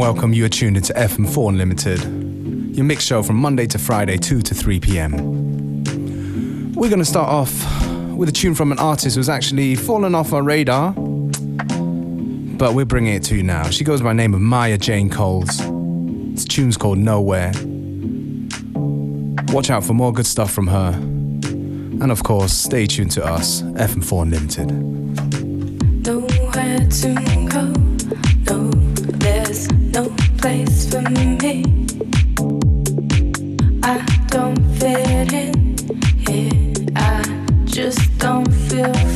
Welcome. You are tuned into FM4 Unlimited, your mix show from Monday to Friday, 2 to 3 p.m. We're going to start off with a tune from an artist who's actually fallen off our radar, but we're bringing it to you now. She goes by the name of Maya Jane Coles. This tune's called Nowhere. Watch out for more good stuff from her. And of course, stay tuned to us, FM4 Unlimited. Nowhere to go, place for me. I don't fit in here, I just don't feel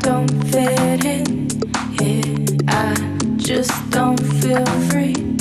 don't fit in here, I just don't feel free.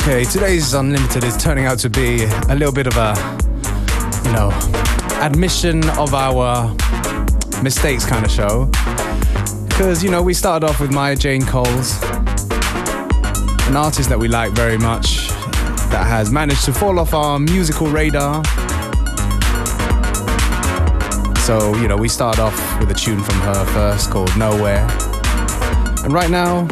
Okay, today's Unlimited is turning out to be a little bit of a, you know, admission of our mistakes kind of show. Because, you know, we started off with Maya Jane Coles, an artist that we like very much, that has managed to fall off our musical radar. So, you know, we started off with a tune from her first called Nowhere. And right now,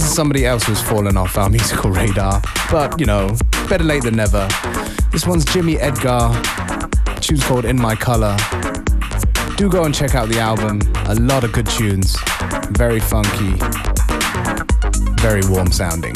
this is somebody else who's fallen off our musical radar. But, you know, better late than never. This one's Jimmy Edgar. Tune's called In My Color. Do go and check out the album. A lot of good tunes. Very funky. Very warm sounding.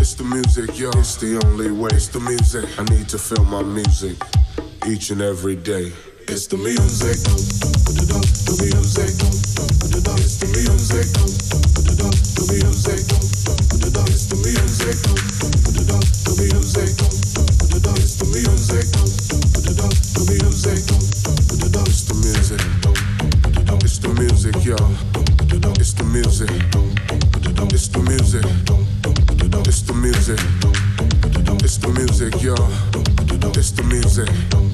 It's the music, yo. It's the only way. It's the music. I need to feel my music each and every day. It's the music. The music. It's the music. The music. It's the music. It's the music. The music. It's the music. It's the music, yo. It's the music. It's the music. It's the music. It's the music, y'all. The music.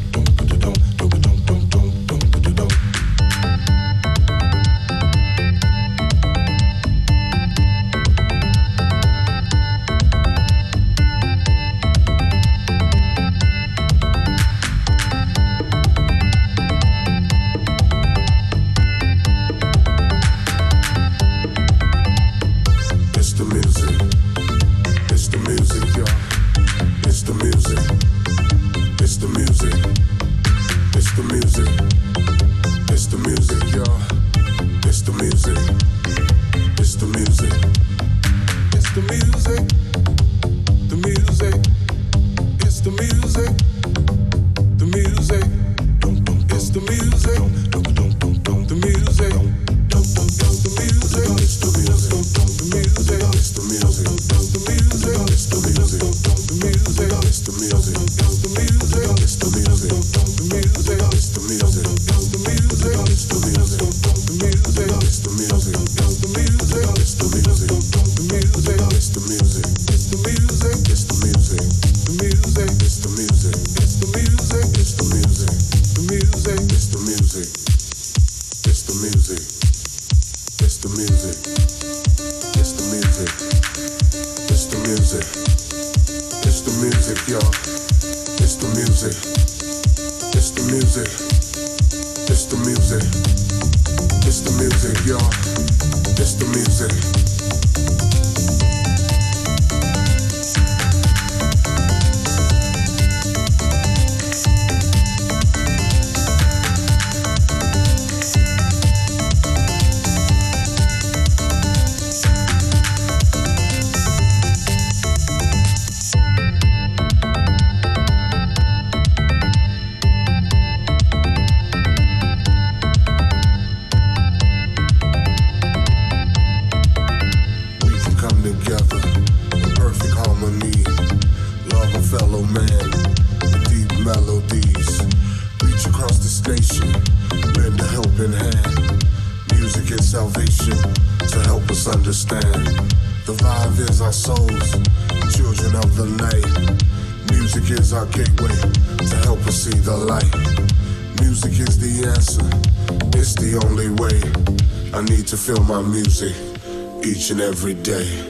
each and every day.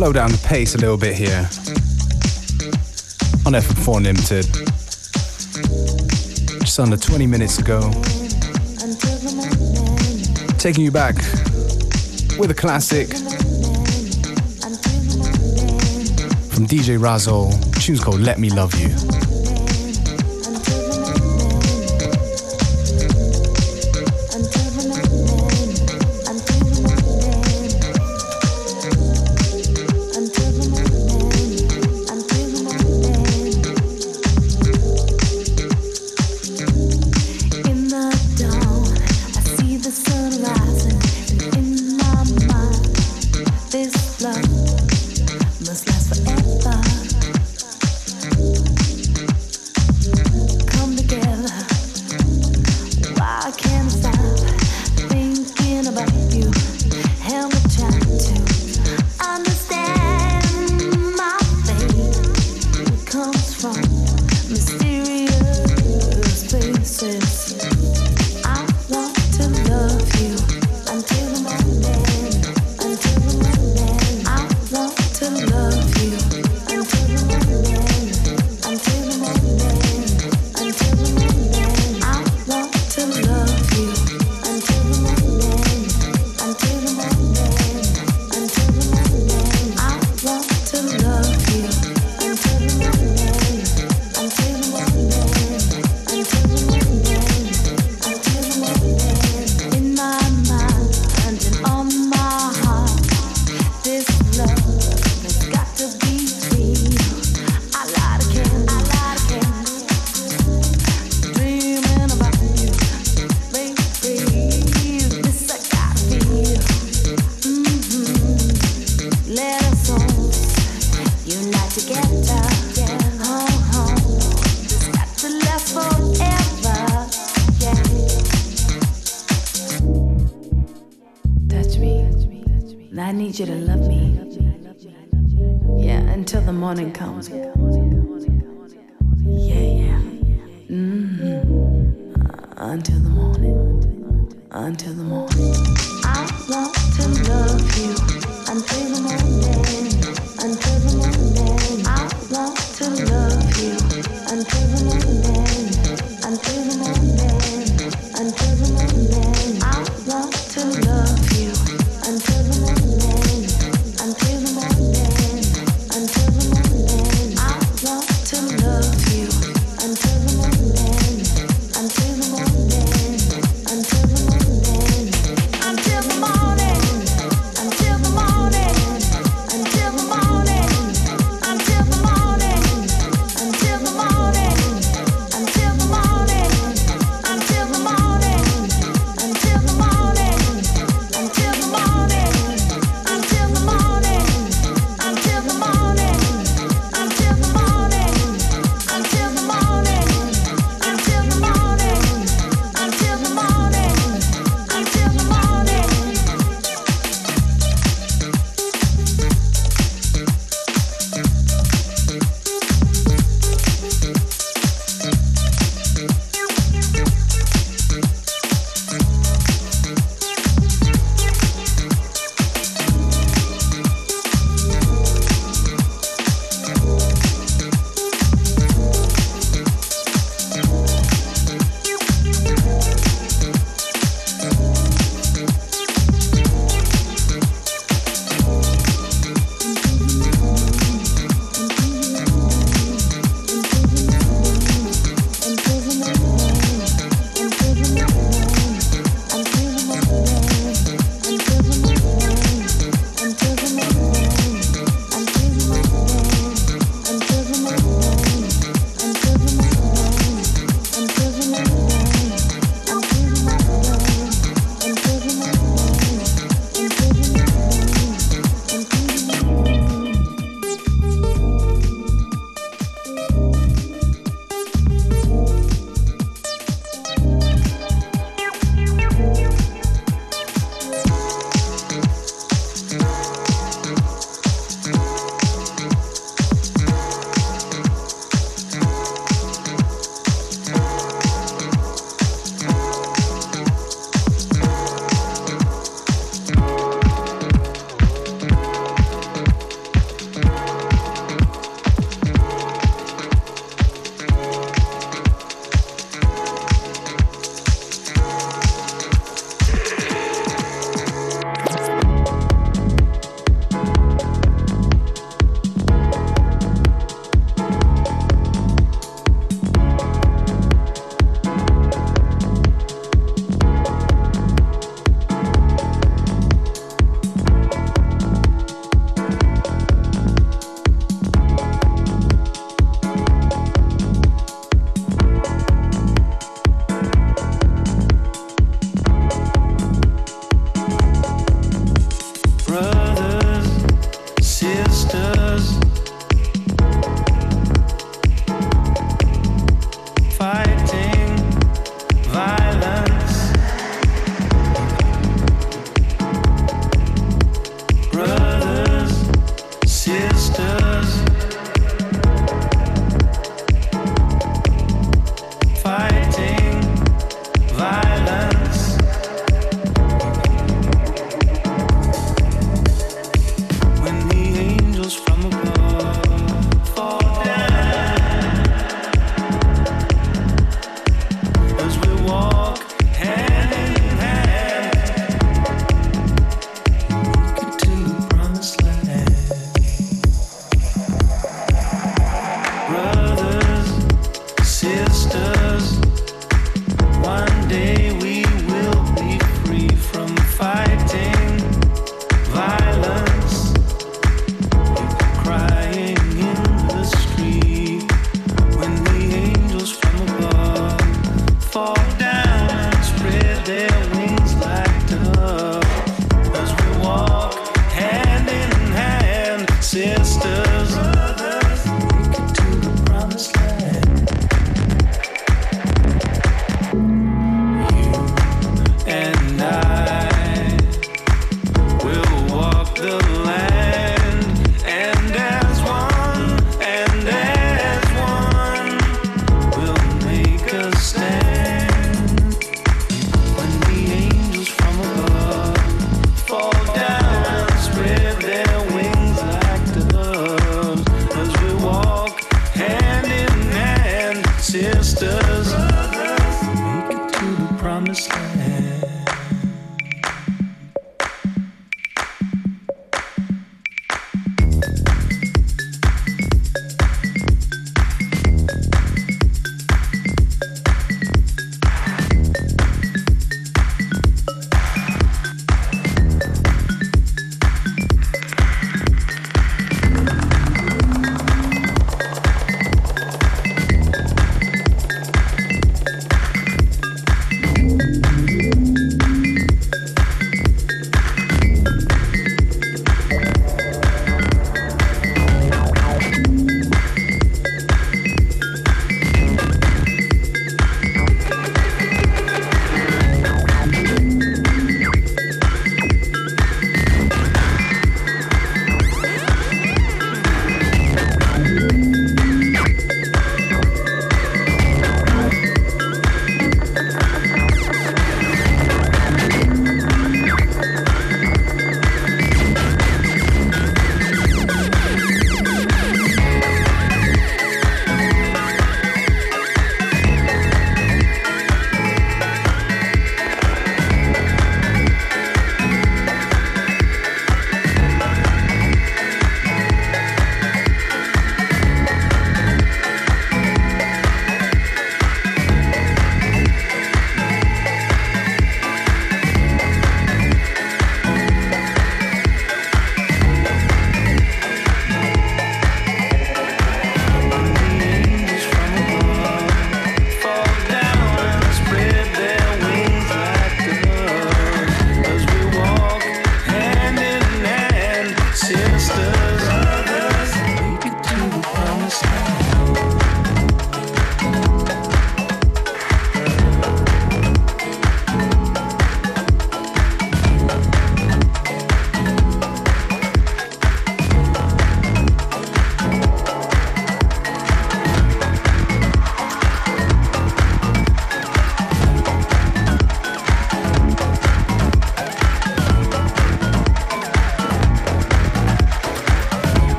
slow down the pace a little bit here on FM4 Limited, Just under 20 minutes ago. Taking you back with a classic from DJ Razzle. Tune's called Let Me Love You. until the morning, until the morning.